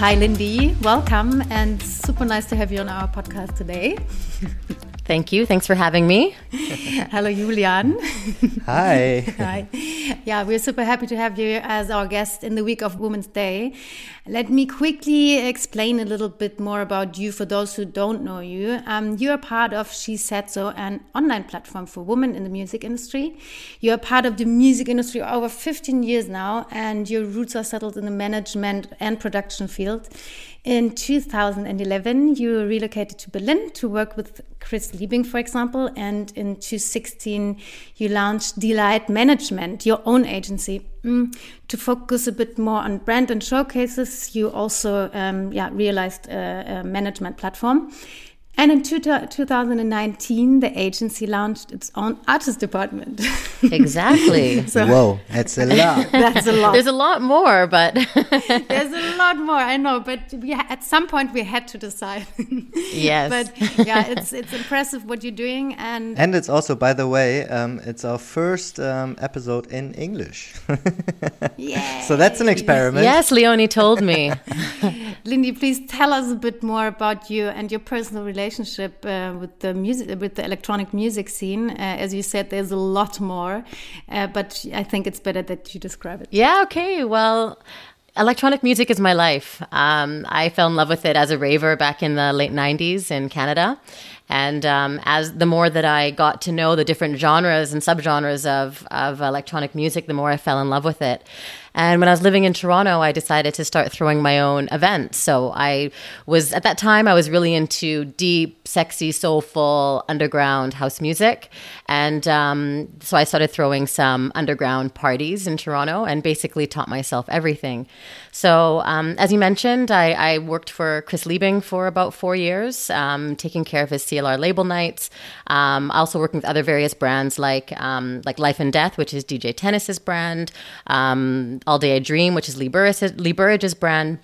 Hi, Lindy. Welcome, and super nice to have you on our podcast today. Thank you. Thanks for having me. Hello, Julian. Hi. Hi. Yeah, we're super happy to have you as our guest in the week of Women's Day. Let me quickly explain a little bit more about you for those who don't know you. Um, you are part of She Said So, an online platform for women in the music industry. You are part of the music industry over 15 years now, and your roots are settled in the management and production field. In 2011, you relocated to Berlin to work with Chris Liebing, for example, and in 2016, you launched Delight Management, your own agency. Mm, to focus a bit more on brand and showcases, you also um, yeah, realized a, a management platform. And in two 2019, the agency launched its own artist department. Exactly. so, Whoa, that's a lot. that's a lot. There's a lot more, but there's a lot more. I know, but we at some point we had to decide. yes. But yeah, it's it's impressive what you're doing, and and it's also, by the way, um, it's our first um, episode in English. yeah. So that's an experiment. Yes, Leonie told me. Lindy, please tell us a bit more about you and your personal relationship relationship uh, with the music, with the electronic music scene. Uh, as you said, there's a lot more, uh, but I think it's better that you describe it. Yeah. Okay. Well. Electronic music is my life. Um, I fell in love with it as a raver back in the late 90s in Canada. And um, as the more that I got to know the different genres and subgenres of, of electronic music, the more I fell in love with it. And when I was living in Toronto, I decided to start throwing my own events. So I was, at that time, I was really into deep, sexy, soulful, underground house music. And um, so I started throwing some underground parties in Toronto and basically taught myself everything. So, um, as you mentioned, I, I, worked for Chris Liebing for about four years, um, taking care of his CLR label nights. Um, also working with other various brands like um, like Life and Death, which is DJ Tennis's brand. Um, all Day I Dream, which is Lee, Lee Burridge's brand.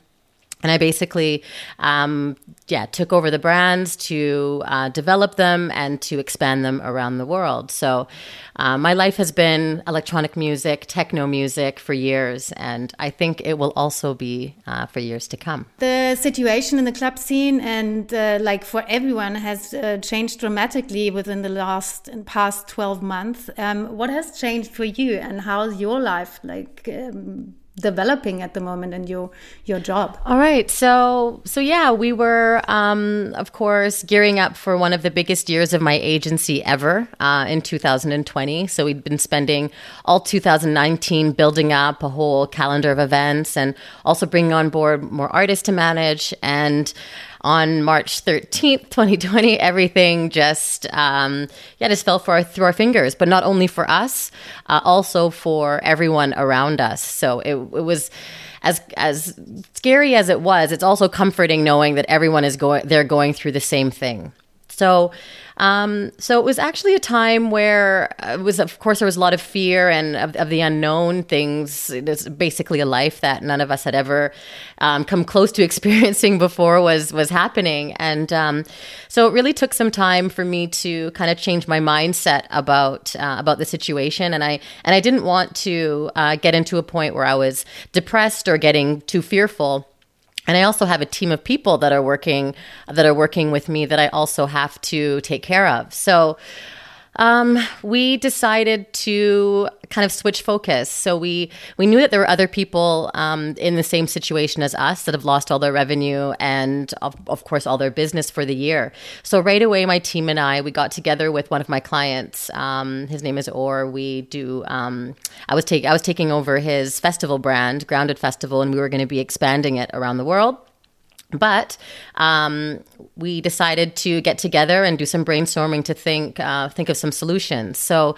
And I basically, um, yeah, took over the brands to uh, develop them and to expand them around the world. So uh, my life has been electronic music, techno music for years, and I think it will also be uh, for years to come. The situation in the club scene and uh, like for everyone has uh, changed dramatically within the last and past 12 months. Um, what has changed for you and how's your life like? Um, developing at the moment in your your job? All right. So so yeah we were um, of course gearing up for one of the biggest years of my agency ever uh, in 2020 so we'd been spending all 2019 building up a whole calendar of events and also bringing on board more artists to manage. And on March 13th, 2020, everything just, um, yeah, just fell our, through our fingers, but not only for us, uh, also for everyone around us. So it, it was, as as scary as it was, it's also comforting knowing that everyone is going they're going through the same thing. So um, so it was actually a time where uh, it was, of course, there was a lot of fear and of, of the unknown things. It's basically a life that none of us had ever um, come close to experiencing before was was happening, and um, so it really took some time for me to kind of change my mindset about uh, about the situation, and I and I didn't want to uh, get into a point where I was depressed or getting too fearful and I also have a team of people that are working that are working with me that I also have to take care of. So um, we decided to kind of switch focus. So we we knew that there were other people um, in the same situation as us that have lost all their revenue and of, of course all their business for the year. So right away, my team and I we got together with one of my clients. Um, his name is Or. We do. Um, I was taking I was taking over his festival brand, Grounded Festival, and we were going to be expanding it around the world. But um, we decided to get together and do some brainstorming to think uh, think of some solutions. So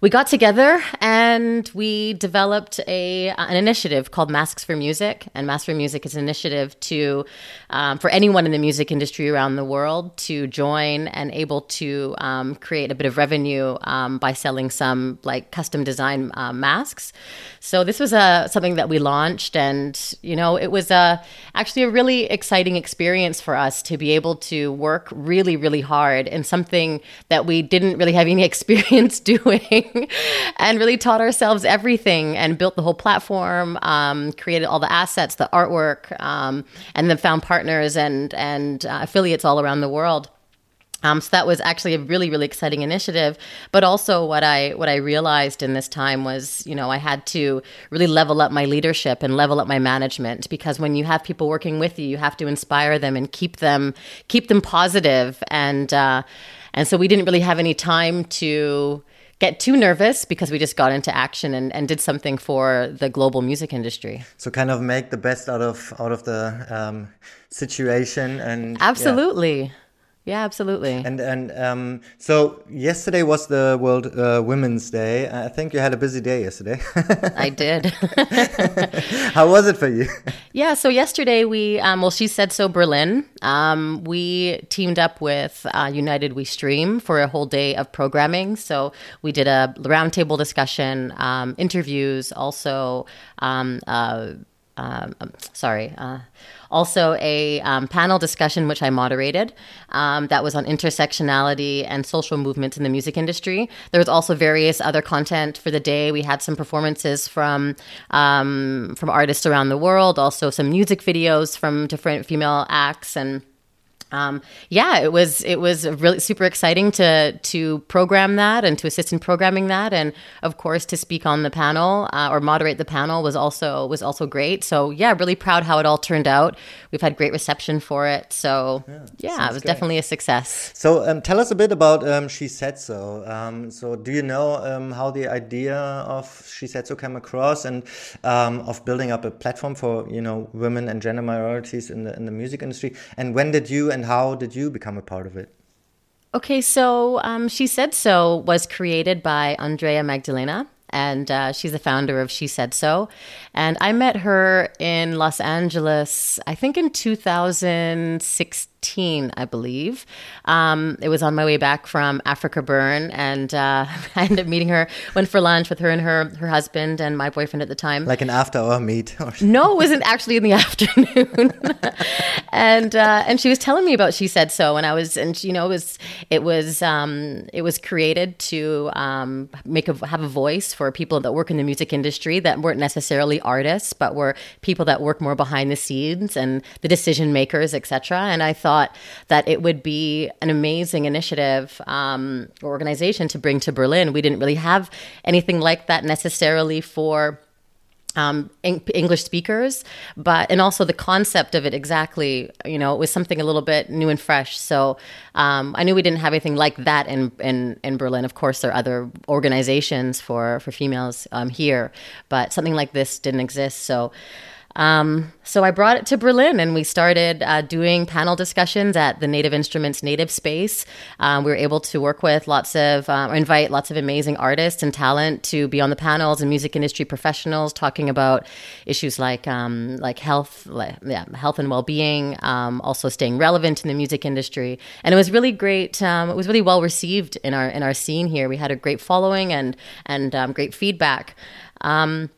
we got together and we developed a an initiative called Masks for Music. And Masks for Music is an initiative to um, for anyone in the music industry around the world to join and able to um, create a bit of revenue um, by selling some like custom design uh, masks. So this was a something that we launched, and you know it was a actually a really exciting experience for us to be able to work really really hard in something that we didn't really have any experience doing. and really taught ourselves everything and built the whole platform, um, created all the assets, the artwork, um, and then found partners and and uh, affiliates all around the world. Um, so that was actually a really, really exciting initiative. But also, what I what I realized in this time was, you know, I had to really level up my leadership and level up my management because when you have people working with you, you have to inspire them and keep them keep them positive and uh, and so we didn't really have any time to get too nervous because we just got into action and, and did something for the global music industry. So kind of make the best out of out of the um, situation and absolutely. Yeah. Yeah, absolutely. And and um, so yesterday was the World uh, Women's Day. I think you had a busy day yesterday. I did. How was it for you? Yeah, so yesterday we, um, well, she said so Berlin. Um, we teamed up with uh, United We Stream for a whole day of programming. So we did a roundtable discussion, um, interviews, also. Um, uh, um, um, sorry uh, also a um, panel discussion which I moderated um, that was on intersectionality and social movements in the music industry. There was also various other content for the day. We had some performances from um, from artists around the world, also some music videos from different female acts and um, yeah, it was it was really super exciting to to program that and to assist in programming that, and of course to speak on the panel uh, or moderate the panel was also was also great. So yeah, really proud how it all turned out. We've had great reception for it. So yeah, yeah it was great. definitely a success. So um, tell us a bit about um, She Said So. Um, so do you know um, how the idea of She Said So came across and um, of building up a platform for you know women and gender minorities in the in the music industry? And when did you and how did you become a part of it? Okay, so um, She Said So was created by Andreea Magdalina, and uh, she's the founder of She Said So. And I met her in Los Angeles, I think in 2016 I believe. Um, it was on my way back from AfrikaBurn, and uh, I ended up meeting her. Went for lunch with her and her her husband and my boyfriend at the time. Like an after hour meet? no, it wasn't actually in the afternoon. and uh, and she was telling me about she said so, and I was and you know it was it was um, it was created to um, make a have a voice for people that work in the music industry that weren't necessarily artists, but were people that work more behind the scenes and the decision makers, etc. And I thought that it would be an amazing initiative um, or organization to bring to Berlin. We didn't really have anything like that necessarily for um, English speakers, but and also the concept of it exactly. You know, it was something a little bit new and fresh. So um, I knew we didn't have anything like that in in, in Berlin. Of course, there are other organizations for for females um, here, but something like this didn't exist. So. Um, so I brought it to Berlin and we started uh, doing panel discussions at the Native Instruments Native Space. Um, we were able to work with lots of, uh, invite lots of amazing artists and talent to be on the panels and music industry professionals talking about issues like um, like health, like, yeah, health and well being, um, also staying relevant in the music industry. And it was really great. Um, it was really well received in our in our scene here. We had a great following and and great feedback. Um,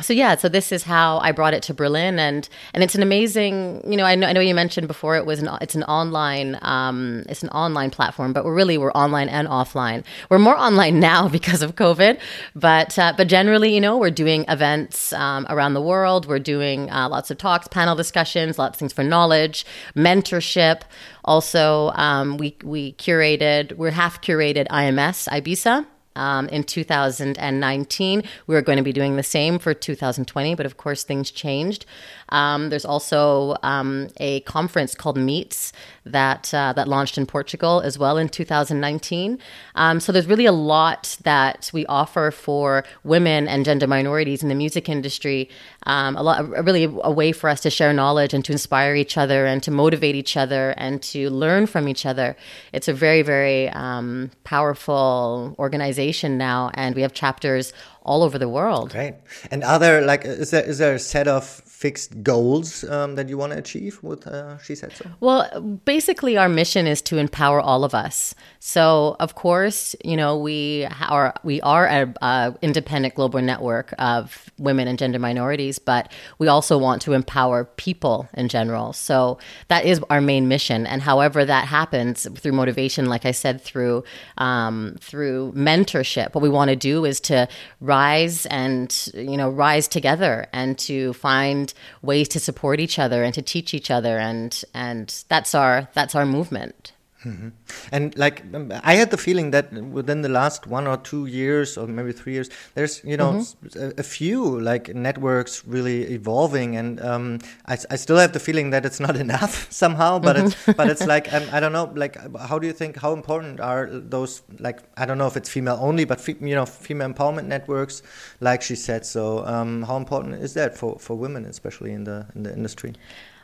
so yeah, so this is how I brought it to Berlin, and and it's an amazing. You know, I know, I know you mentioned before it was an it's an online um, it's an online platform, but we're really we're online and offline. We're more online now because of COVID, but uh, but generally, you know, we're doing events um, around the world. We're doing uh, lots of talks, panel discussions, lots of things for knowledge, mentorship. Also, um, we we curated we're half curated IMS Ibiza um, in 2019. We were going to be doing the same for 2020, but of course things changed. Um, there's also um, a conference called Meets that uh, that launched in Portugal as well in 2019. Um, so there's really a lot that we offer for women and gender minorities in the music industry. Um, a lot, really, a way for us to share knowledge and to inspire each other and to motivate each other and to learn from each other. It's a very, very um, powerful organization now, and we have chapters all over the world. Great. And are there like is there is there a set of fixed goals um, that you want to achieve with uh, She Said So? Well, basically, our mission is to empower all of us. So, of course, you know, we are we are an independent global network of women and gender minorities, but we also want to empower people in general. So that is our main mission. And however that happens through motivation, like I said, through um, through mentorship, what we want to do is to rise and you know rise together and to find ways to support each other and to teach each other and and that's our that's our movement Mm-hmm. And like I had the feeling that within the last one or two years, or maybe three years, there's you know mm-hmm. a, a, few like networks really evolving, and um, I, I, still have the feeling that it's not enough somehow. But mm-hmm. it's but it's like um, I don't know. Like, how do you think? How important are those? Like, I don't know if it's female only, but fe- you know, female empowerment networks, like she said. So, um, how important is that for for women, especially in the in the industry?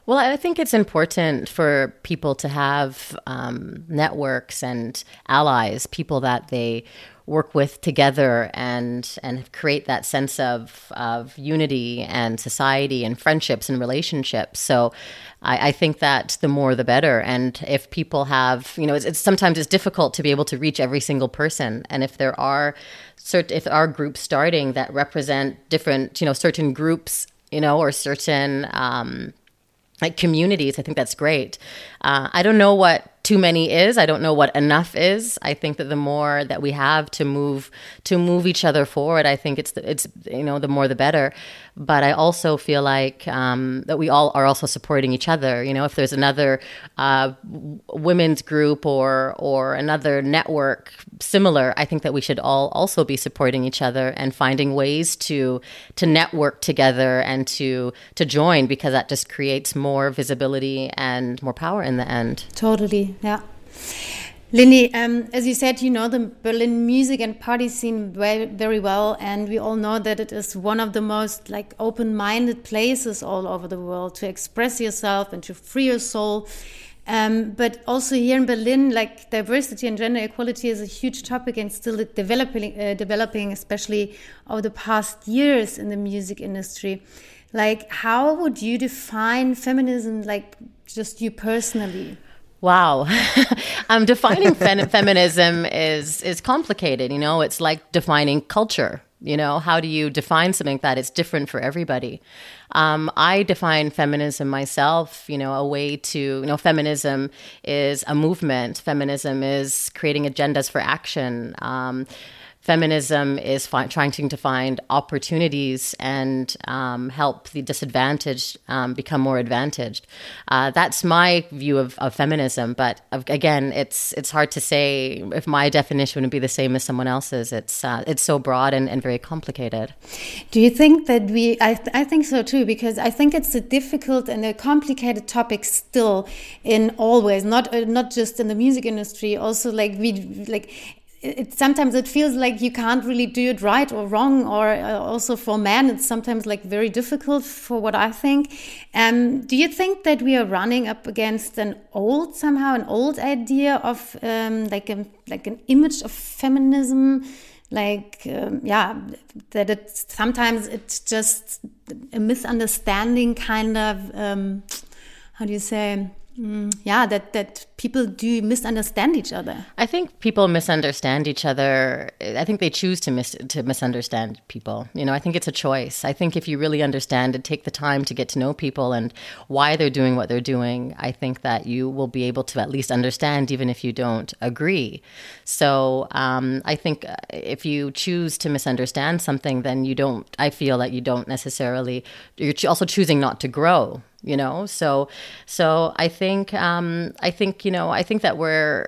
Well, I think it's important for people to have um, networks and allies, people that they work with together and and create that sense of of unity and society and friendships and relationships. So I, I think that the more the better. And if people have, you know, it's, it's, sometimes it's difficult to be able to reach every single person. And if there are certain if there are groups starting that represent different, you know, certain groups, you know, or certain um, like communities. I think that's great. Uh, I don't know what too many is. I don't know what enough is. I think that the more that we have to move to move each other forward, I think it's the, it's you know the more the better. But I also feel like um, that we all are also supporting each other. You know, if there's another uh, women's group or or another network similar, I think that we should all also be supporting each other and finding ways to to network together and to to join because that just creates more visibility and more power in the end. Totally, yeah. Lindy, um, as you said, you know the Berlin music and party scene very, very well, and we all know that it is one of the most like open-minded places all over the world to express yourself and to free your soul. Um, but also here in Berlin, like diversity and gender equality is a huge topic and still developing, uh, developing, especially over the past years in the music industry. Like, how would you define feminism, like just you personally? Wow. um, defining feminism is is complicated. You know, it's like defining culture. You know, how do you define something that is different for everybody? Um, I define feminism myself, you know, a way to, you know, feminism is a movement. Feminism is creating agendas for action. Um, feminism is fi- trying to find opportunities and um, help the disadvantaged um, become more advantaged. Uh, that's my view of, of feminism. But again, it's it's hard to say if my definition would be the same as someone else's. It's uh, it's so broad and, and very complicated. Do you think that we? I, th I think so too because I think it's a difficult and a complicated topic still in always not uh, not just in the music industry. Also, like we like it, sometimes it feels like you can't really do it right or wrong or uh, also for men it's sometimes like very difficult for what i think. Um, do you think that we are running up against an old somehow an old idea of um, like a like an image of feminism? Like um, yeah that it's sometimes it's just a misunderstanding kind of um, how do you say Mm, yeah, that that people do misunderstand each other. I think people misunderstand each other. I think they choose to mis to misunderstand people. You know, I think it's a choice. I think if you really understand and take the time to get to know people and why they're doing what they're doing, I think that you will be able to at least understand, even if you don't agree. So um, I think uh, if you choose to misunderstand something, then you don't. I feel that you don't necessarily. You're also choosing not to grow you know so so i think um i think you know i think that we're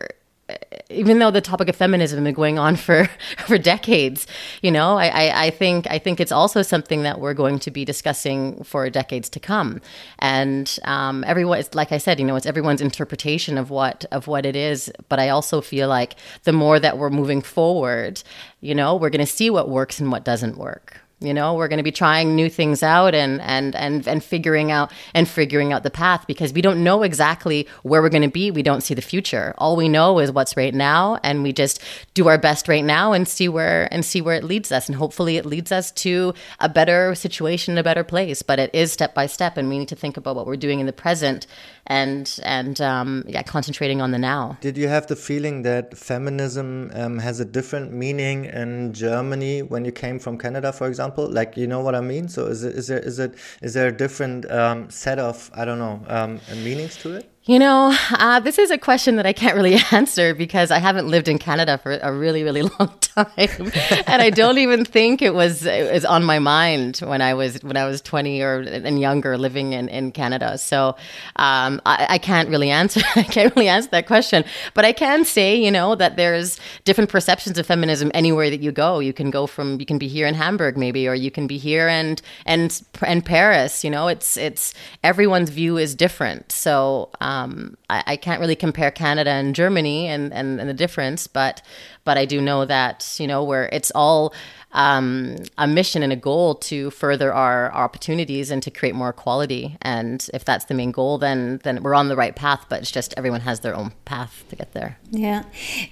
even though the topic of feminism has been going on for for decades, you know, I, I, I think I think it's also something that we're going to be discussing for decades to come. And um, everyone, like I said, you know, it's everyone's interpretation of what of what it is. But I also feel like the more that we're moving forward, you know, we're going to see what works and what doesn't work you know we're going to be trying new things out and and and and figuring out and figuring out the path because we don't know exactly where we're going to be we don't see the future all we know is what's right now and we just do our best right now and see where and see where it leads us and hopefully it leads us to a better situation a better place but it is step by step and we need to think about what we're doing in the present and and um, yeah, concentrating on the now. Did you have the feeling that feminism um, has a different meaning in Germany when you came from Canada, for example? Like, you know what I mean? So is it is there is it is there a different um, set of I don't know um, meanings to it? You know, uh, this is a question that I can't really answer because I haven't lived in Canada for a really, really long time, and I don't even think it was it was on my mind when I was when I was twenty or and younger living in, in Canada. So um, I, I, can't really answer. I can't really answer that question, but I can say, you know, that there's different perceptions of feminism anywhere that you go. You can go from you can be here in Hamburg maybe, or you can be here and and and Paris. You know, it's it's everyone's view is different. So. Um, um, I, I, can't really compare Canada and Germany and, and, and, the difference, but but I do know that you know where it's all um, a mission and a goal to further our, our, opportunities and to create more equality. And if that's the main goal, then then we're on the right path. But it's just everyone has their own path to get there. Yeah,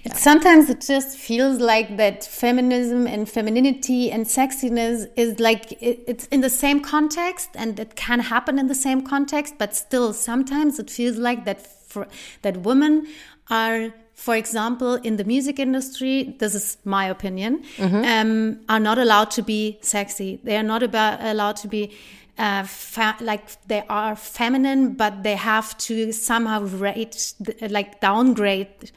yeah. sometimes it just feels like that feminism and femininity and sexiness is like it, it's in the same context, and it can happen in the same context. But still, sometimes it feels like that for, that women are for example, in the music industry, this is my opinion, mm-hmm. um, are not allowed to be sexy. They are not about, allowed to be uh, fa- like they are feminine, but they have to somehow rate, like downgrade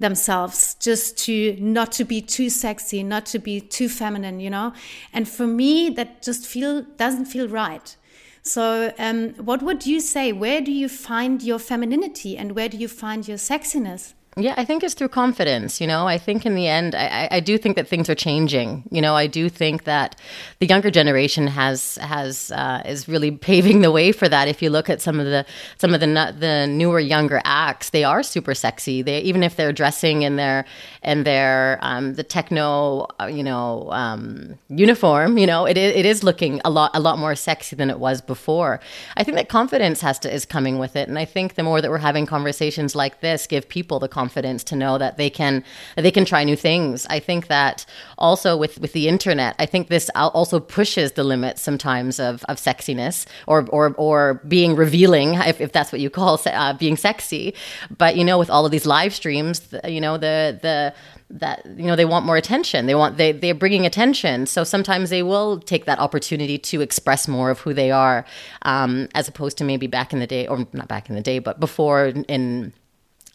themselves just to not to be too sexy, not to be too feminine, you know. And for me, that just feel doesn't feel right. So, um, what would you say? Where do you find your femininity, and where do you find your sexiness? Yeah, I think it's through confidence. You know, I think in the end, I, I do think that things are changing. You know, I do think that the younger generation has has uh, is really paving the way for that. If you look at some of the some of the the newer younger acts, they are super sexy. They even if they're dressing in their in their um, the techno, uh, you know, um, uniform. You know, it it is looking a lot a lot more sexy than it was before. I think that confidence has to is coming with it, and I think the more that we're having conversations like this, give people the confidence confidence to know that they can they can try new things. I think that also with with the internet, I think this also pushes the limits sometimes of of sexiness or or or being revealing, if, if that's what you call uh, being sexy. But you know, with all of these live streams, you know the the that you know they want more attention they want they they're bringing attention so sometimes they will take that opportunity to express more of who they are um, as opposed to maybe back in the day or not back in the day but before in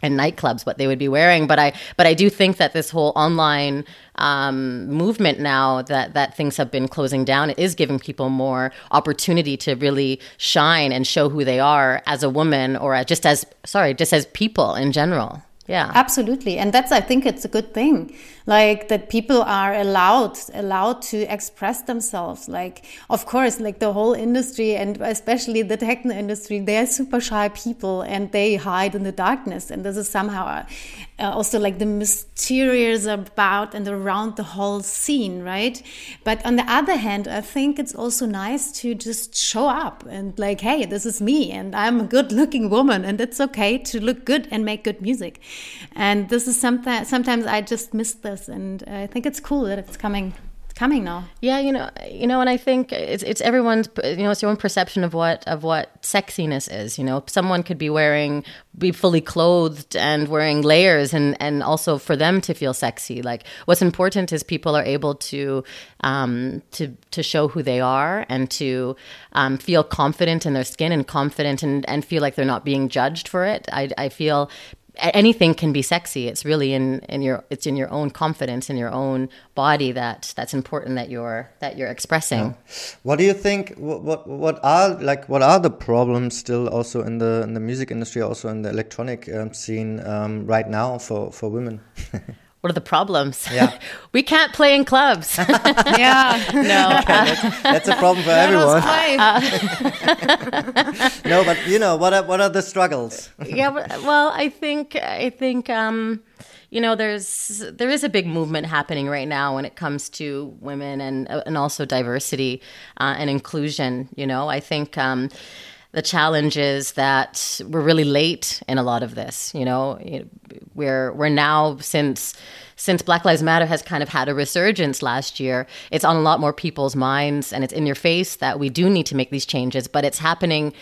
and nightclubs what they would be wearing. But i but i do think that this whole online um, movement now that that things have been closing down it is giving people more opportunity to really shine and show who they are as a woman or just as sorry just as people in general yeah. Absolutely. And that's i think it's a good thing like that people are allowed allowed to express themselves. Like of course like the whole industry and especially the techno industry they are super shy people and they hide in the darkness. And this is somehow uh, also like the mysterious about and around the whole scene right? But on the other hand i think it's also nice to just show up and like hey this is me and i'm a good looking woman and it's okay to look good and make good music. And this is something sometimes i just miss this and I think it's cool that it's coming coming now. Yeah, you know, you know, and I think it's it's everyone's you know it's your own perception of what of what sexiness is. You know, someone could be wearing be fully clothed and wearing layers, and and also for them to feel sexy. Like what's important is people are able to um, to to show who they are and to um, feel confident in their skin and confident and and feel like they're not being judged for it. I I feel anything can be sexy. It's really in, in your it's in your own confidence in your own body that that's important that you're that you're expressing. Yeah. What do you think? What, what what are like what are the problems still also in the in the music industry, also in the electronic um, scene um, right now for for women? what are the problems? Yeah. we can't play in clubs. yeah. No. Okay, that's, that's, a problem for everyone. Uh, no, but you know, what are, what are the struggles? yeah, well, I think I think um, you know, there's there is a big movement happening right now when it comes to women and and also diversity uh, and inclusion, you know. I think um, the challenge is that we're really late in a lot of this. You know, we're we're now since since Black Lives Matter has kind of had a resurgence last year. It's on a lot more people's minds, and it's in your face that we do need to make these changes. But it's happening.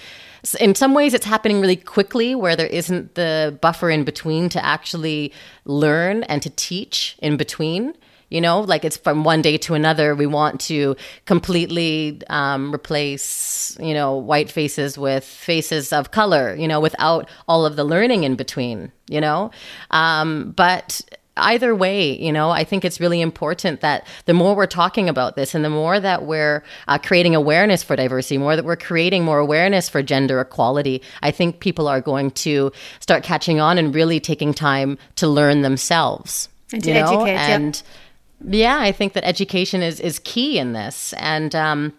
In some ways, it's happening really quickly, where there isn't the buffer in between to actually learn and to teach in between you know like it's from one day to another we want to completely um, replace you know white faces with faces of color you know without all of the learning in between you know um, but either way, you know, I think it's really important that the more we're talking about this and the more that we're uh, creating awareness for diversity, more that we're creating more awareness for gender equality, I think people are going to start catching on and really taking time to learn themselves. And to educate. And, yep yeah, I think that education is is key in this, and um,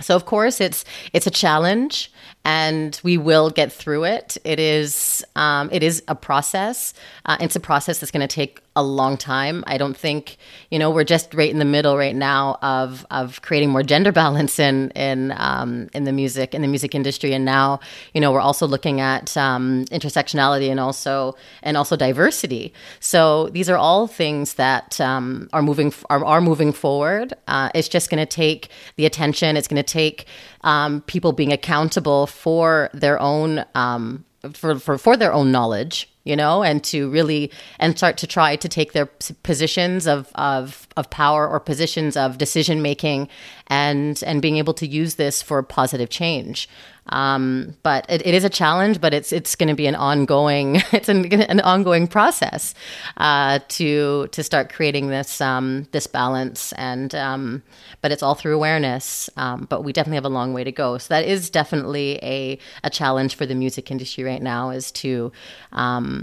so of course it's it's a challenge, and we will get through it. It is um, it is a process. Uh, it's a process that's going to take a long time. I don't think you know we're just right in the middle right now of of creating more gender balance in in um, in the music in the music industry, and now you know we're also looking at um, intersectionality and also and also diversity. So these are all things that um, are moving are, are moving forward. Uh, it's just going to take the attention. It's going to take um, people being accountable for their own um, for, for for their own knowledge you know, and to really and start to try to take their positions of of of power or positions of decision making, and and being able to use this for positive change. Um, but it, it is a challenge, but it's it's going to be an ongoing it's an, an ongoing process uh, to to start creating this um, this balance and um, but it's all through awareness. Um, but we definitely have a long way to go. So that is definitely a a challenge for the music industry right now is to um,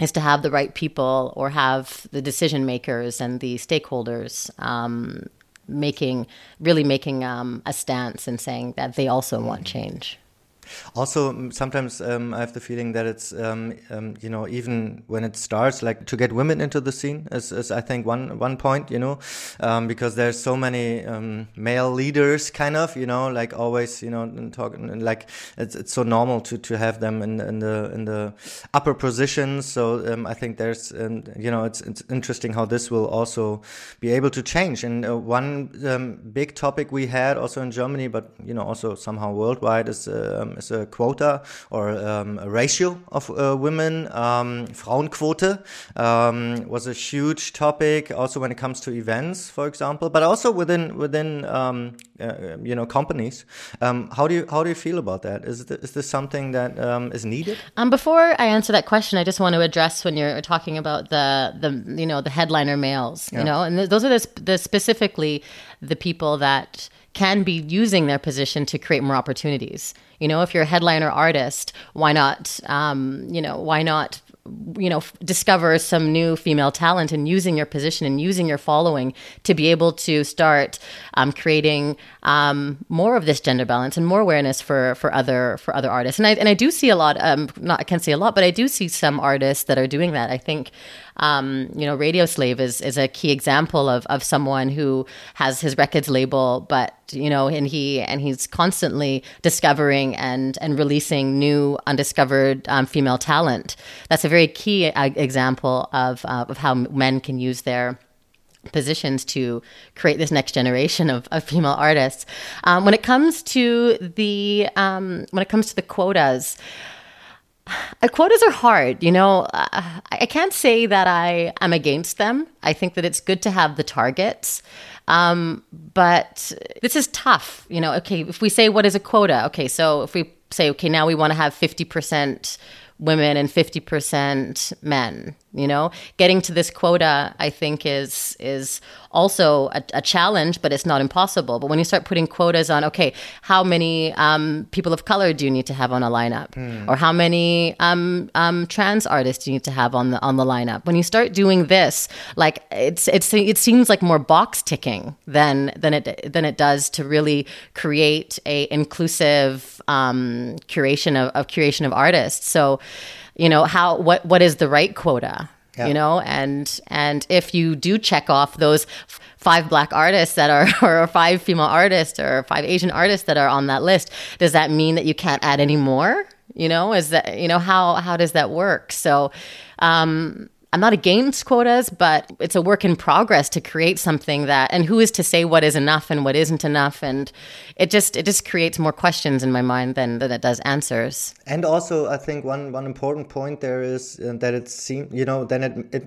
is to have the right people or have the decision makers and the stakeholders um, making really making um, a stance and saying that they also want change. Also, sometimes um, I have the feeling that it's, um, um, you know, even when it starts, like to get women into the scene is, is I think one one point, you know, um, because there's so many um, male leaders, kind of, you know, like always, you know, talking like it's, it's so normal to, to have them in, in the in the upper positions. So um, I think there's, you know, it's it's interesting how this will also be able to change. And uh, one big topic we had also in Germany, but you know, also somehow worldwide is. Is a quota or um, a ratio of uh, women. Um, Frauenquote um, was a huge topic, also when it comes to events, for example, but also within within um, uh, you know companies. Um, how do you how do you feel about that? Is th is this something that um, is needed? Um, before I answer that question, I just want to address when you're talking about the the you know the headliner males, yeah. you know, and th those are the, the specifically the people that can be using their position to create more opportunities. You know, if you're a headliner artist, why not, um, you know, why not you know discover some new female talent and using your position and using your following to be able to start um, creating um, more of this gender balance and more awareness for for other for other artists and I and I do see a lot um, not I can't see a lot but I do see some artists that are doing that I think um, you know, Radio Slave is is a key example of of someone who has his records label, but you know, and he and he's constantly discovering and and releasing new undiscovered um, female talent. That's a very key uh, example of uh, of how men can use their positions to create this next generation of, of female artists. Um, when it comes to the um, when it comes to the quotas, uh, quotas are hard. You know, uh, I can't say that I am against them. I think that it's good to have the targets. Um, but this is tough. You know, okay, if we say what is a quota? Okay, so if we say, okay, now we want to have 50% women and 50% men you know? Getting to this quota i think is is also a, a, challenge but it's not impossible. But when you start putting quotas on okay how many um, people of color do you need to have on a lineup? Mm. or how many um, um, trans artists do you need to have on the on the lineup? When you start doing this like it's it's it seems like more box ticking than than it than it does to really create a inclusive um, curation of, of curation of artists. So you know how what what is the right quota yeah. you know? And and if you do check off those f- five black artists that are or five female artists or five asian artists that are on that list does that mean that you can't add any more? You know is that you know how how does that work? So um I'm not against quotas, but it's a work in progress to create something that, and who is to say what is enough and what isn't enough, and it just it just creates more questions in my mind than than it does answers. And also, I think one one important point there is uh, that it seems you know then it, it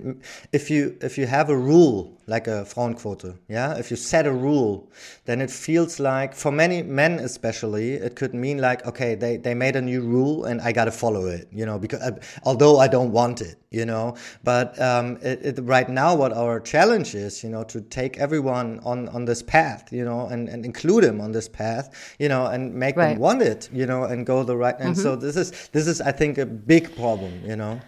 if you if you have a rule like a Frauenquote, yeah, if you set a rule, then it feels like for many men especially, it could mean like okay they they made a new rule and I got to follow it, you know, because uh, although I don't want it, you know, but but um, it, it, right now, what our challenge is, you know, to take everyone on, on this path, you know, and, and include them on this path, you know, and make right. them want it, you know, and go the right. And mm-hmm. so this is this is, I think, a big problem, you know.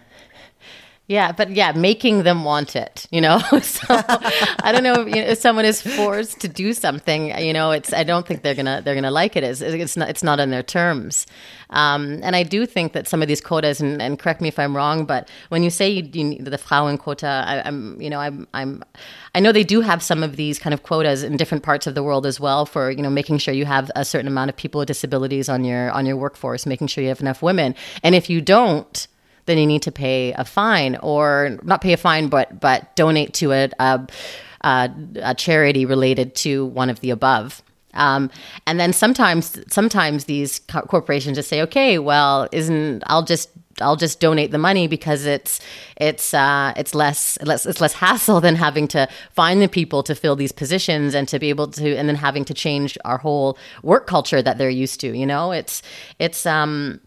Yeah, but yeah, making them want it, you know. so I don't know if, you know, if, someone is forced to do something, you know, it's I don't think they're gonna they're gonna like it. It's, it's not it's not on their terms. Um, and I do think that some of these quotas, and, and, correct me if I'm wrong, but when you say you, you, the Frauenquote, I, I'm you know I'm I'm I know they do have some of these kind of quotas in different parts of the world as well for you know making sure you have a certain amount of people with disabilities on your on your workforce, making sure you have enough women, and if you don't then you need to pay a fine or not pay a fine, but but donate to a, a, a charity related to one of the above. Um, and then sometimes sometimes these co- corporations just say, okay, well, isn't I'll just I'll just donate the money because it's it's uh, it's less less it's less hassle than having to find the people to fill these positions and to be able to and then having to change our whole work culture that they're used to. You know, it's it's um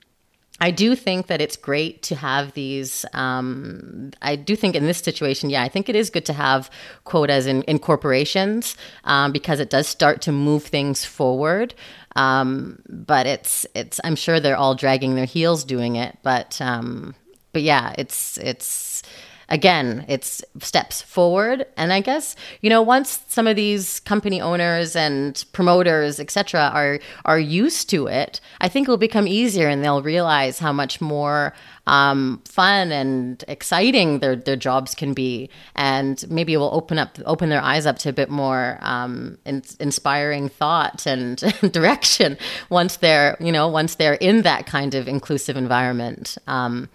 I do think that it's great to have these. Um, I do think in this situation, yeah, I think it is good to have quotas in, in corporations um, because it does start to move things forward. Um, but it's it's. I'm sure they're all dragging their heels doing it. But um, but yeah, it's it's again, it's steps forward. And I guess you know once some of these company owners and promoters, etc., are are used to it, I think it'll become easier, and they'll realize how much more um, fun and exciting their their jobs can be, and maybe it will open up open their eyes up to a bit more um, in, inspiring thought and direction once they're you know once they're in that kind of inclusive environment. Um,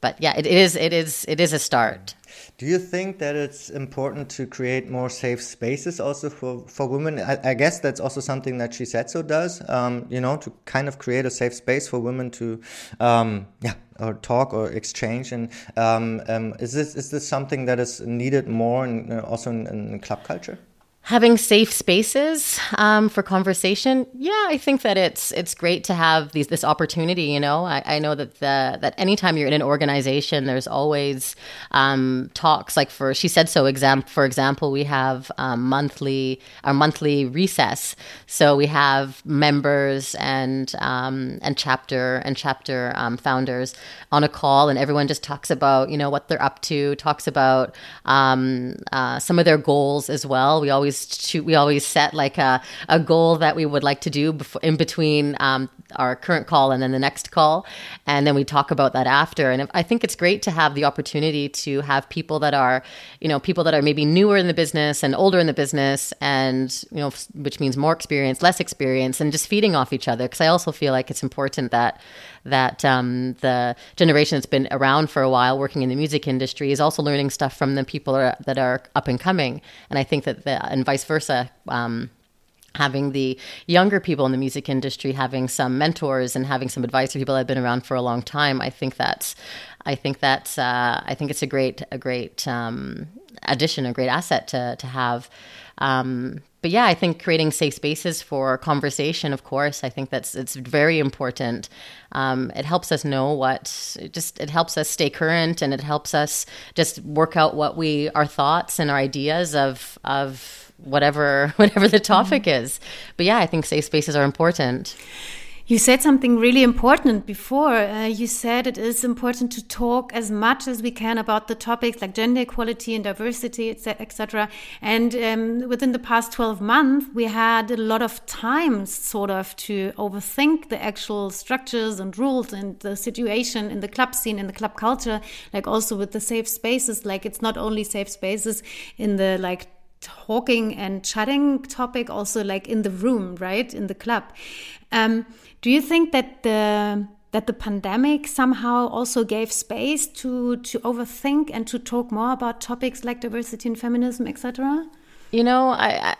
but yeah, it is it is it is a start. Do you think that it's important to create more safe spaces also for, for women? I, I guess that's also something that She Said So does, um, you know, to kind of create a safe space for women to, um, yeah, or talk or exchange. And um, um is this is this something that is needed more in, uh, also in, in club culture? Having safe spaces um, for conversation yeah i think that it's it's great to have these this opportunity you know? I, I know that the that anytime you're in an organization there's always um, talks like for she said so exam for example we have um, monthly our monthly recess. So we have members and um, and chapter and chapter um, founders on a call and everyone just talks about you know what they're up to talks about um, uh, some of their goals as well. We always shoot we always set like a, a goal that we would like to do before, in between um, our current call and then the next call. And then we talk about that after. And i think it's great to have the opportunity to have people that are you know people that are maybe newer in the business and older in the business and you know which means more experience less experience and just feeding off each other. Because i also feel like it's important that that um, the generation that's been around for a while working in the music industry is also learning stuff from the people that are up and coming and i think that the, and vice versa um, having the younger people in the music industry having some mentors and having some advice for people that have been around for a long time i think that's I think that's uh, I think it's a great a great um, addition, a great asset to to have. Um, but yeah, I think creating safe spaces for conversation, of course, I think that's it's very important. Um, it helps us know what it just it helps us stay current, and it helps us just work out what we our thoughts and our ideas of of whatever whatever the topic mm-hmm. is. But yeah, I think safe spaces are important. You said something really important before. Uh, you said it is important to talk as much as we can about the topics like gender equality and diversity, etc. And um, within the past 12 months, we had a lot of time, sort of, to overthink the actual structures and rules and the situation in the club scene, in the club culture, like also with the safe spaces. Like it's not only safe spaces in the like talking and chatting topic, also like in the room, right, in the club. Um, do you think that the that the pandemic somehow also gave space to to overthink and to talk more about topics like diversity and feminism, etc.? You know, I, I,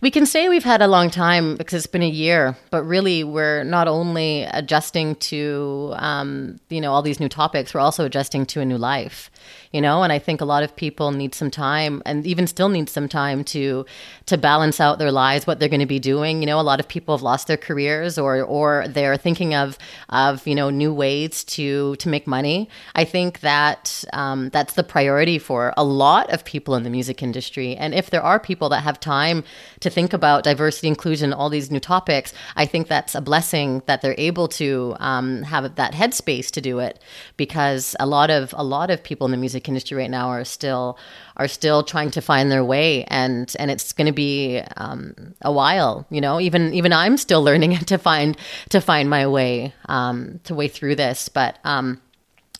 we can say we've had a long time because it's been a year, but really we're not only adjusting to um, you know all these new topics, we're also adjusting to a new life you know? And i think a lot of people need some time and even still need some time to to balance out their lives what they're going to be doing. You know a lot of people have lost their careers or or they're thinking of of you know new ways to to make money. I think that um, that's the priority for a lot of people in the music industry. And if there are people that have time to think about diversity inclusion all these new topics i think that's a blessing that they're able to um, have that headspace to do it because a lot of a lot of people in the music industry right now are still are still trying to find their way, and and it's going to be um, a while. You know, even even I'm still learning to find to find my way um, to way through this, but. Um,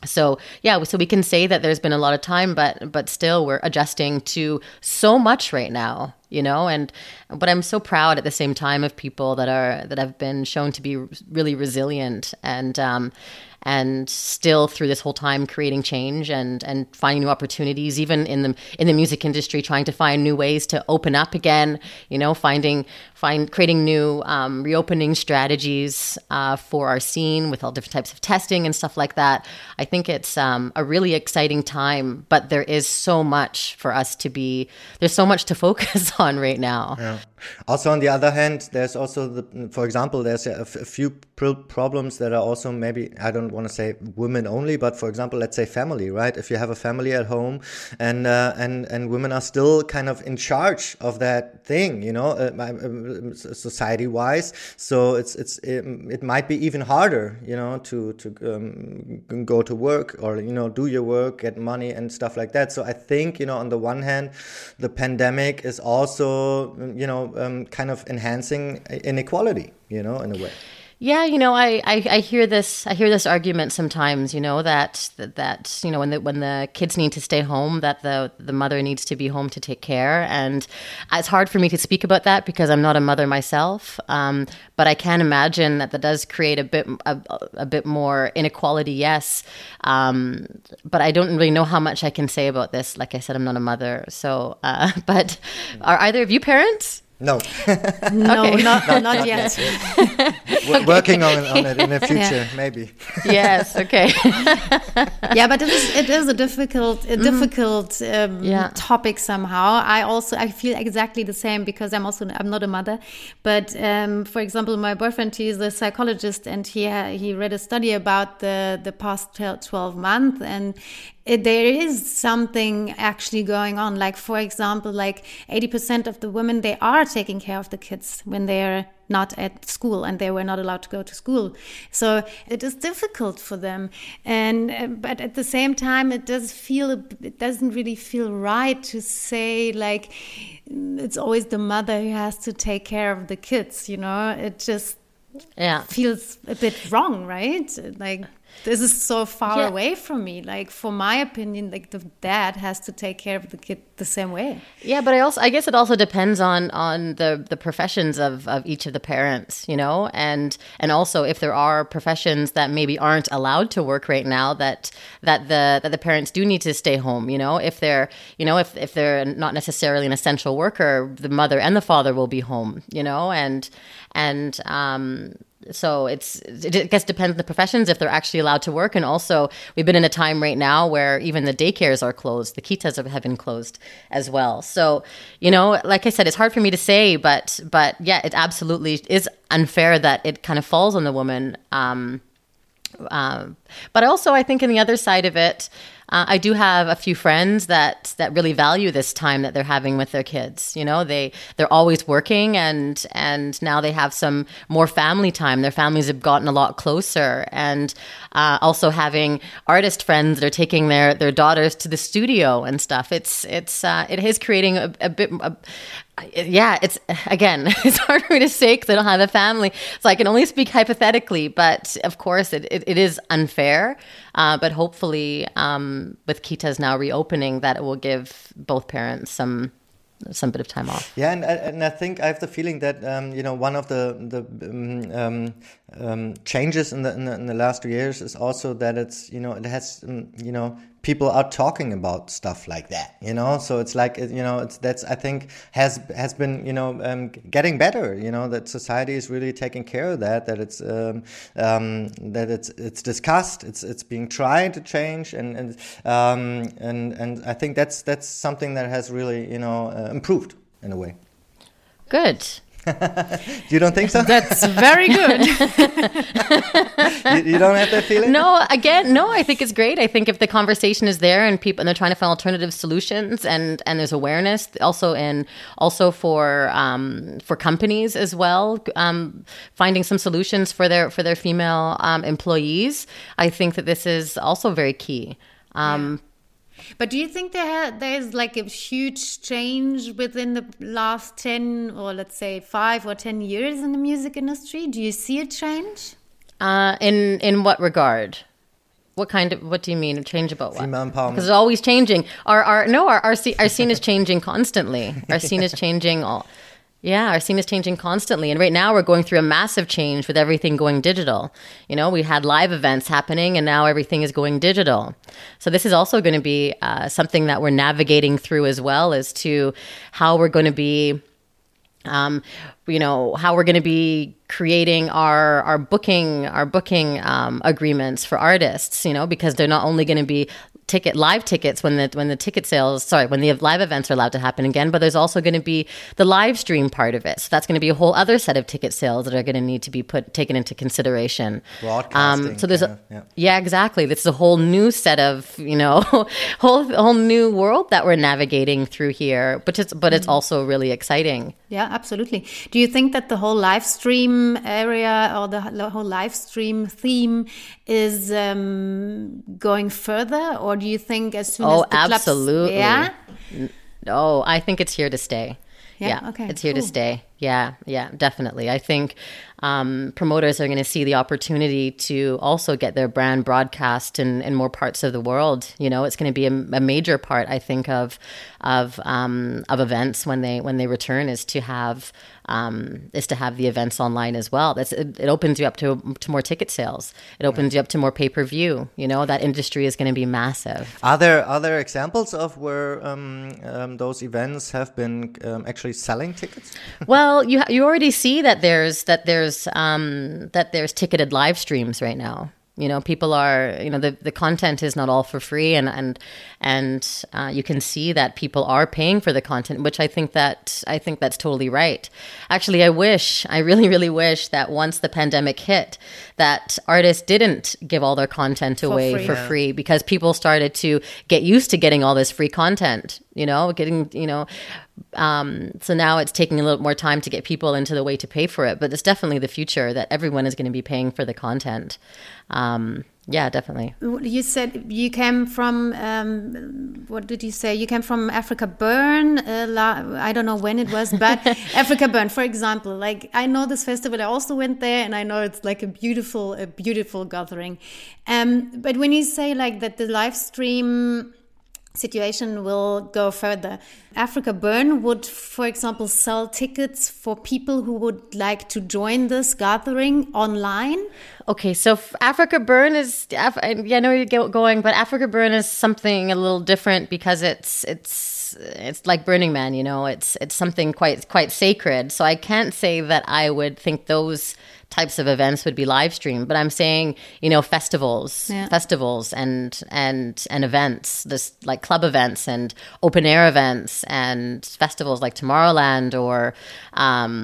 so yeah so we can say that there's been a lot of time but but still we're adjusting to so much right now you know and but i'm so proud at the same time of people that are that have been shown to be really resilient and um and still through this whole time creating change and and finding new opportunities even in the in the music industry trying to find new ways to open up again you know finding find creating new um, reopening strategies uh, for our scene with all different types of testing and stuff like that i think it's um, a really exciting time but there is so much for us to be there's so much to focus on right now yeah. Also on the other hand there's also the for example there's a, few problems that are also maybe i don't want to say women only, but for example, let's say family, right? If you have a family at home and uh, and and women are still kind of in charge of that thing, you know, uh, uh society wise. So it's it's it, it, might be even harder, you know, to to um, go to work or you know do your work, get money and stuff like that. So I think you know on the one hand, the pandemic is also you know um, kind of enhancing inequality, you know, in a way. Yeah, you know, I, I, I, hear this I hear this argument sometimes, you know, that, that you know when the when the kids need to stay home, that the the mother needs to be home to take care, and it's hard for me to speak about that because I'm not a mother myself. Um, but I can imagine that that does create a bit a, a bit more inequality. Yes, um, but I don't really know how much I can say about this. Like I said, I'm not a mother, so. Uh, but are either of you parents? No. no, okay. not, not, not, yet. We're working on, on it in the future, yeah. maybe. yes, okay. yeah, but it is, it is a difficult, a mm. difficult um, yeah. topic somehow. I also, I feel exactly the same because I'm also, I'm not a mother. But um, for example, my boyfriend, he's a psychologist and he, he read a study about the, the past 12 months and it, there is something actually going on. Like, for example, like 80% of the women, they are taking care of the kids when they're not at school and they were not allowed to go to school. So it is difficult for them. And, uh, but at the same time, it does feel, it doesn't really feel right to say like, it's always the mother who has to take care of the kids, you know, it just, yeah feels a bit wrong right like this is so far yeah. away from me. Like for my opinion like the dad has to take care of the kid the same way. Yeah but i also i guess it also depends on on the the professions of of each of the parents you know? And and also if there are professions that maybe aren't allowed to work right now that that the that the parents do need to stay home you know? If they're you know if if they're not necessarily an essential worker the mother and the father will be home you know? And and um so it's it I guess depends on the professions if they're actually allowed to work, and also we've been in a time right now where even the daycares are closed, the kitas have been closed as well. So you know, like I said, it's hard for me to say, but but yeah, it absolutely is unfair that it kind of falls on the woman. Um, um, but also, I think in the other side of it, uh, I do have a few friends that that really value this time that they're having with their kids. You know, they they're always working, and and now they have some more family time. Their families have gotten a lot closer, and uh, also having artist friends that are taking their their daughters to the studio and stuff. It's it's uh, it is creating a, a bit. A, yeah, it's again, it's hard for me to say because I don't have a family, so I can only speak hypothetically. But of course, it, it, it is unfair. Uh, but hopefully, um, with Kitas now reopening, that it will give both parents some some bit of time off. Yeah, and, and I think I have the feeling that um, you know one of the the um, um, changes in the, in the, in the last years is also that it's you know it has um, you know people are talking about stuff like that you know? So it's like you know it's that's i think has has been you know um, getting better you know that society is really taking care of that that it's um, um, that it's it's discussed it's it's being tried to change and and um, and and i think that's that's something that has really you know uh, improved in a way. Good you don't think so? That's very good. you, you, don't have that feeling? No, again, no. I think it's great. I think if the conversation is there and people and they're trying to find alternative solutions and and there's awareness also in also for um, for companies as well, um, finding some solutions for their for their female um, employees. I think that this is also very key. Um, but do you think there there's like a huge change within the last 10 or let's say 5 or 10 years in the music industry? Do you see a change? Uh, in in what regard? What kind of what do you mean a change about what? Female empowerment. Because it's always changing. Our our no our our, our scene is changing constantly. Our scene is changing all yeah, our scene is changing constantly. And right now we're going through a massive change with everything going digital. You know, we had live events happening and now everything is going digital. So this is also going to be uh, something that we're navigating through as well as to how we're going to be um, you know how we're going to be creating our our booking our booking um, agreements for artists you know because they're not only going to be ticket live tickets when the when the ticket sales sorry when the live events are allowed to happen again but there's also going to be the live stream part of it so that's going to be a whole other set of ticket sales that are going to need to be put taken into consideration broadcasting um, so there's a, yeah. yeah. exactly this is a whole new set of you know whole whole new world that we're navigating through here but it's but it's mm-hmm. also really exciting yeah absolutely do you think that the whole live stream area or the whole live stream theme is um, going further or do you think as soon oh, as the absolutely. Clubs, yeah? No, oh, I think it's here to stay. Yeah, yeah okay. It's here cool. to stay. Yeah, yeah, definitely. I think um, promoters are going to see the opportunity to also get their brand broadcast in, in more parts of the world. You know, it's going to be a, a, major part, I think, of of um, of events when they when they return is to have um, is to have the events online as well. That's it, it opens you up to to more ticket sales. It opens you up to more pay per view. You know, that industry is going to be massive. Are there other examples of where um, um, those events have been um, actually selling tickets? well, you you already see that there's that there's um, that there's ticketed live streams right now. You know, people are you know the, the content is not all for free, and and and uh, you can see that people are paying for the content, which I think that I think that's totally right. Actually, I wish I really really wish that once the pandemic hit, that artists didn't give all their content away for free, for free because people started to get used to getting all this free content. You know, getting you know um, so now it's taking a little more time to get people into the way to pay for it, but it's definitely the future that everyone is going to be paying for the content. Um, yeah, definitely. You said you came from um, what did you say? You came from AfrikaBurn. Uh, I don't know when it was, but AfrikaBurn, for example. Like I know this festival. I also went there, and I know it's like a beautiful, a beautiful gathering. Um, but when you say like that, the live stream situation will go further. AfrikaBurn would, for example, sell tickets for people who would like to join this gathering online. Okay, so AfrikaBurn is, yeah, I know you're going, but AfrikaBurn is something a little different because it's it's it's like Burning Man, you know. It's it's something quite quite sacred. So I can't say that I would think those types of events would be live streamed but i'm saying you know festivals Yeah. festivals and and and events this like club events and open air events and festivals like tomorrowland or um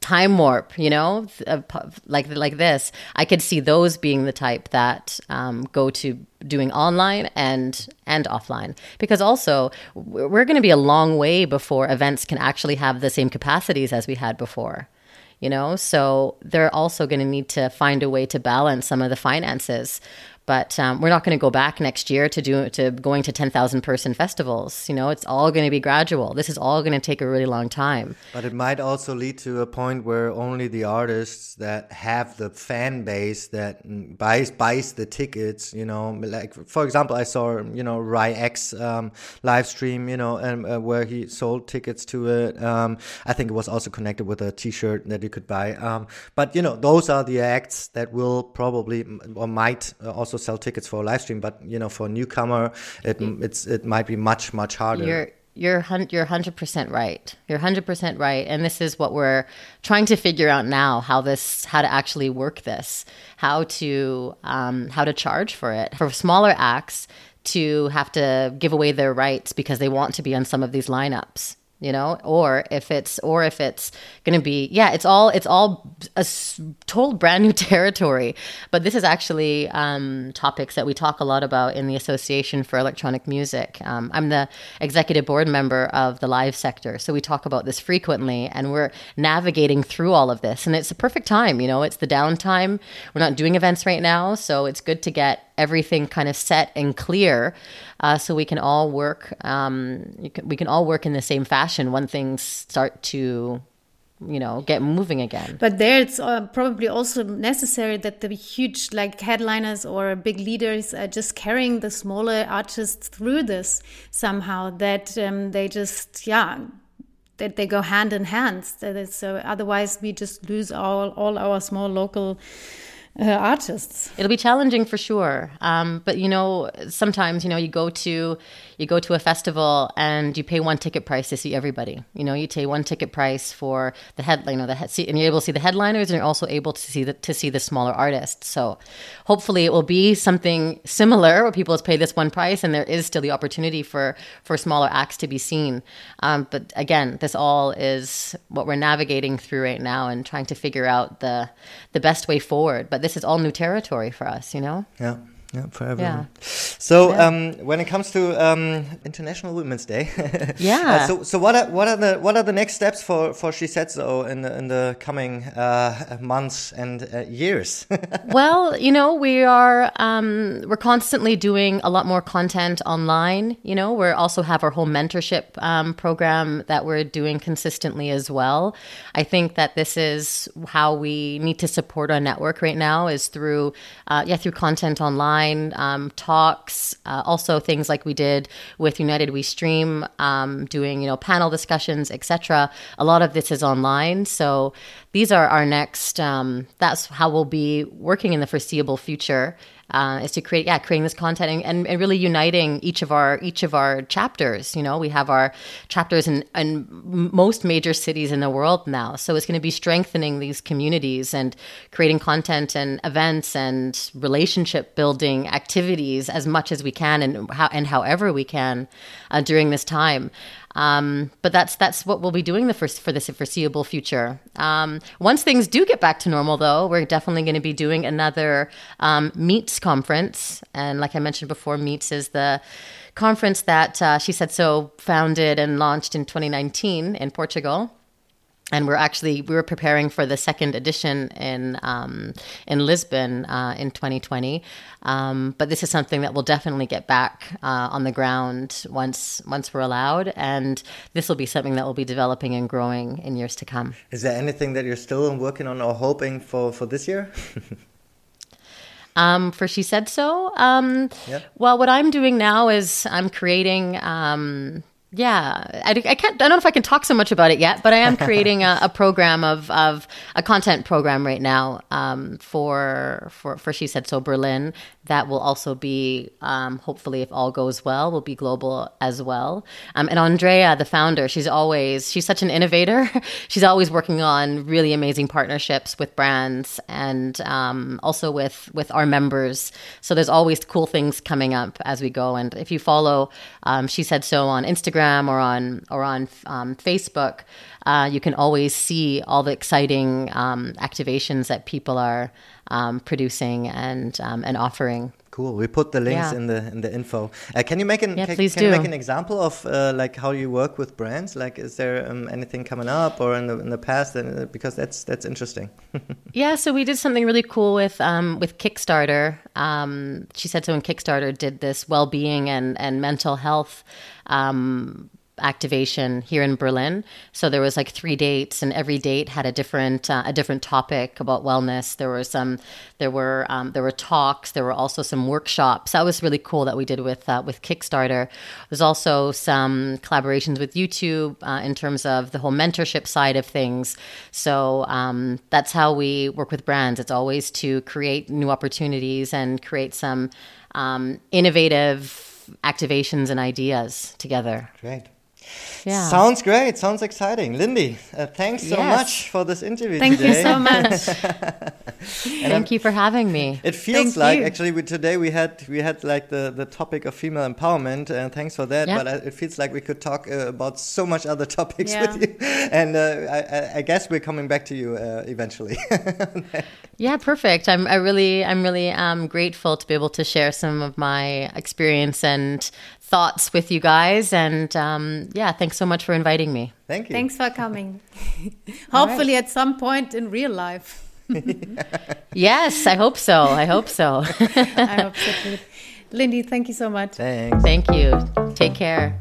time warp you know uh, like like this. I could see those being the type that um, go to doing online and and offline. Because also we're going to be a long way before events can actually have the same capacities as we had before you know? So they're also going to need to find a way to balance some of the finances but um, we're not going to go back next year to do to going to 10,000 person festivals you know it's all going to be gradual this is all going to take a really long time But it might also lead to a point where only the artists that have the fan base that mm, buys buys the tickets, you know, like for example, I saw you know Ry X um, live stream, you know, and uh, where he sold tickets to it. Um, I think it was also connected with a T-shirt that you could buy. Um, but you know, those are the acts that will probably or might uh, also sell tickets for a live stream. But you know, for a newcomer, it it's it might be much much harder. You're you're you're hundred percent right. You're hundred percent right, and this is what we're trying to figure out now: how this, how to actually work this, how to um, how to charge for it for smaller acts to have to give away their rights because they want to be on some of these lineups you know or if it's or if it's going to be yeah it's all it's all a total brand new territory. But this is actually um, topics that we talk a lot about in the association for electronic music. Um, i'm the executive board member of the live sector so we talk about this frequently and we're navigating through all of this and it's a perfect time you know it's the downtime. We're not doing events right now so it's good to get everything kind of set and clear uh, so we can all work um, can, we can all work in the same fashion when things start to you know get moving again But there, it's uh, probably also necessary that the huge like headliners or big leaders are just carrying the smaller artists through this somehow. That um, they just yeah, that they go hand in hand. So otherwise, we just lose all all our small local uh, artists. it'll be challenging for sure. Um, but you know sometimes you know you go to you go to a festival and you pay one ticket price to see everybody. You know you pay one ticket price for the head you know the head, and you're able to see the headliners and you're also able to see the to see the smaller artists. So hopefully it will be something similar where people just pay this one price and there is still the opportunity for for smaller acts to be seen. Um, but again this all is what we're navigating through right now and trying to figure out the the best way forward. But this is all new territory for us you know? Yeah, yeah, for everyone. Yeah. So um, when it comes to um, International Women's Day, Yeah. uh, so so what are what are the what are the next steps for for She Said So in the in the coming uh, months and uh, years? well, you know, we are um, we're constantly doing a lot more content online. You know, we also have our whole mentorship um, program that we're doing consistently as well. I think that this is how we need to support our network right now is through uh, yeah through content online, um, talks, uh, also things like we did with United We Stream, um, doing you know panel discussions, etc. A lot of this is online, so these are our next. Um, that's how we'll be working in the foreseeable future. Uh, is to create, yeah, creating this content and, and, and really uniting each of our each of our chapters. You know, we have our chapters in, in most major cities in the world now, so it's going to be strengthening these communities and creating content and events and relationship building activities as much as we can and how and however we can uh, during this time. Um, but that's that's what we'll be doing the first for this foreseeable future. Um, once things do get back to normal, though, we're definitely going to be doing another um, Meets conference. And like I mentioned before, Meets is the conference that uh, She Said So founded and launched in 2019 in Portugal and we're actually we were preparing for the second edition in um, in Lisbon uh, in 2020. Um, but this is something that we'll definitely get back uh, on the ground once once we're allowed, and this will be something that will be developing and growing in years to come. Is there anything that you're still working on or hoping for for this year? Um, for She Said So. Um. Well, what I'm doing now is I'm creating. Um, yeah, I, I, can't. I don't know if I can talk so much about it yet, but I am creating a, a program of, of a content program right now um, for for for She Said So Berlin that will also be um, hopefully, if all goes well, will be global as well. Um, and Andreea, the founder, she's always she's such an innovator. she's always working on really amazing partnerships with brands and um, also with with our members. So there's always cool things coming up as we go. And if you follow, um, She Said So on Instagram or on or on um, Facebook, uh, you can always see all the exciting um, activations that people are um, producing and um, and offering. Cool. We put the links yeah. in the in the info. Uh, can you make an yeah, can, please can do. you make an example of uh, like how you work with brands? Like, is there um, anything coming up or in the in the past? And uh, because that's that's interesting. yeah. So we did something really cool with um, with Kickstarter. Um, She Said So. When Kickstarter did this well being and and mental health um, activation here in Berlin. So there was like three dates, and every date had a different uh, a different topic about wellness. There were some, there were um, there were talks. There were also some workshops. That was really cool that we did with uh, with Kickstarter. There's also some collaborations with YouTube uh, in terms of the whole mentorship side of things. So um, that's how we work with brands. It's always to create new opportunities and create some um, innovative activations and ideas together. Great. Yeah. Sounds great. Sounds exciting. Lindy, uh, thanks so yes. much for this interview Thank today. you so much. Thank you for having me. It feels Thank like you. actually we, today we had we had like the, the topic of female empowerment and thanks for that. But it feels like we could talk uh, about so much other topics yeah. with you. And uh, I, I, guess we're coming back to you uh, eventually. yeah, perfect. I'm I really I'm really um, grateful to be able to share some of my experience and thoughts with you guys. And um, yeah, thanks so much for inviting me. Thank you. Thanks for coming. Hopefully, right. at some point in real life. yes, I hope so. I hope so. I hope so too. Lindy, thank you so much. Thanks. Thank you. Take care.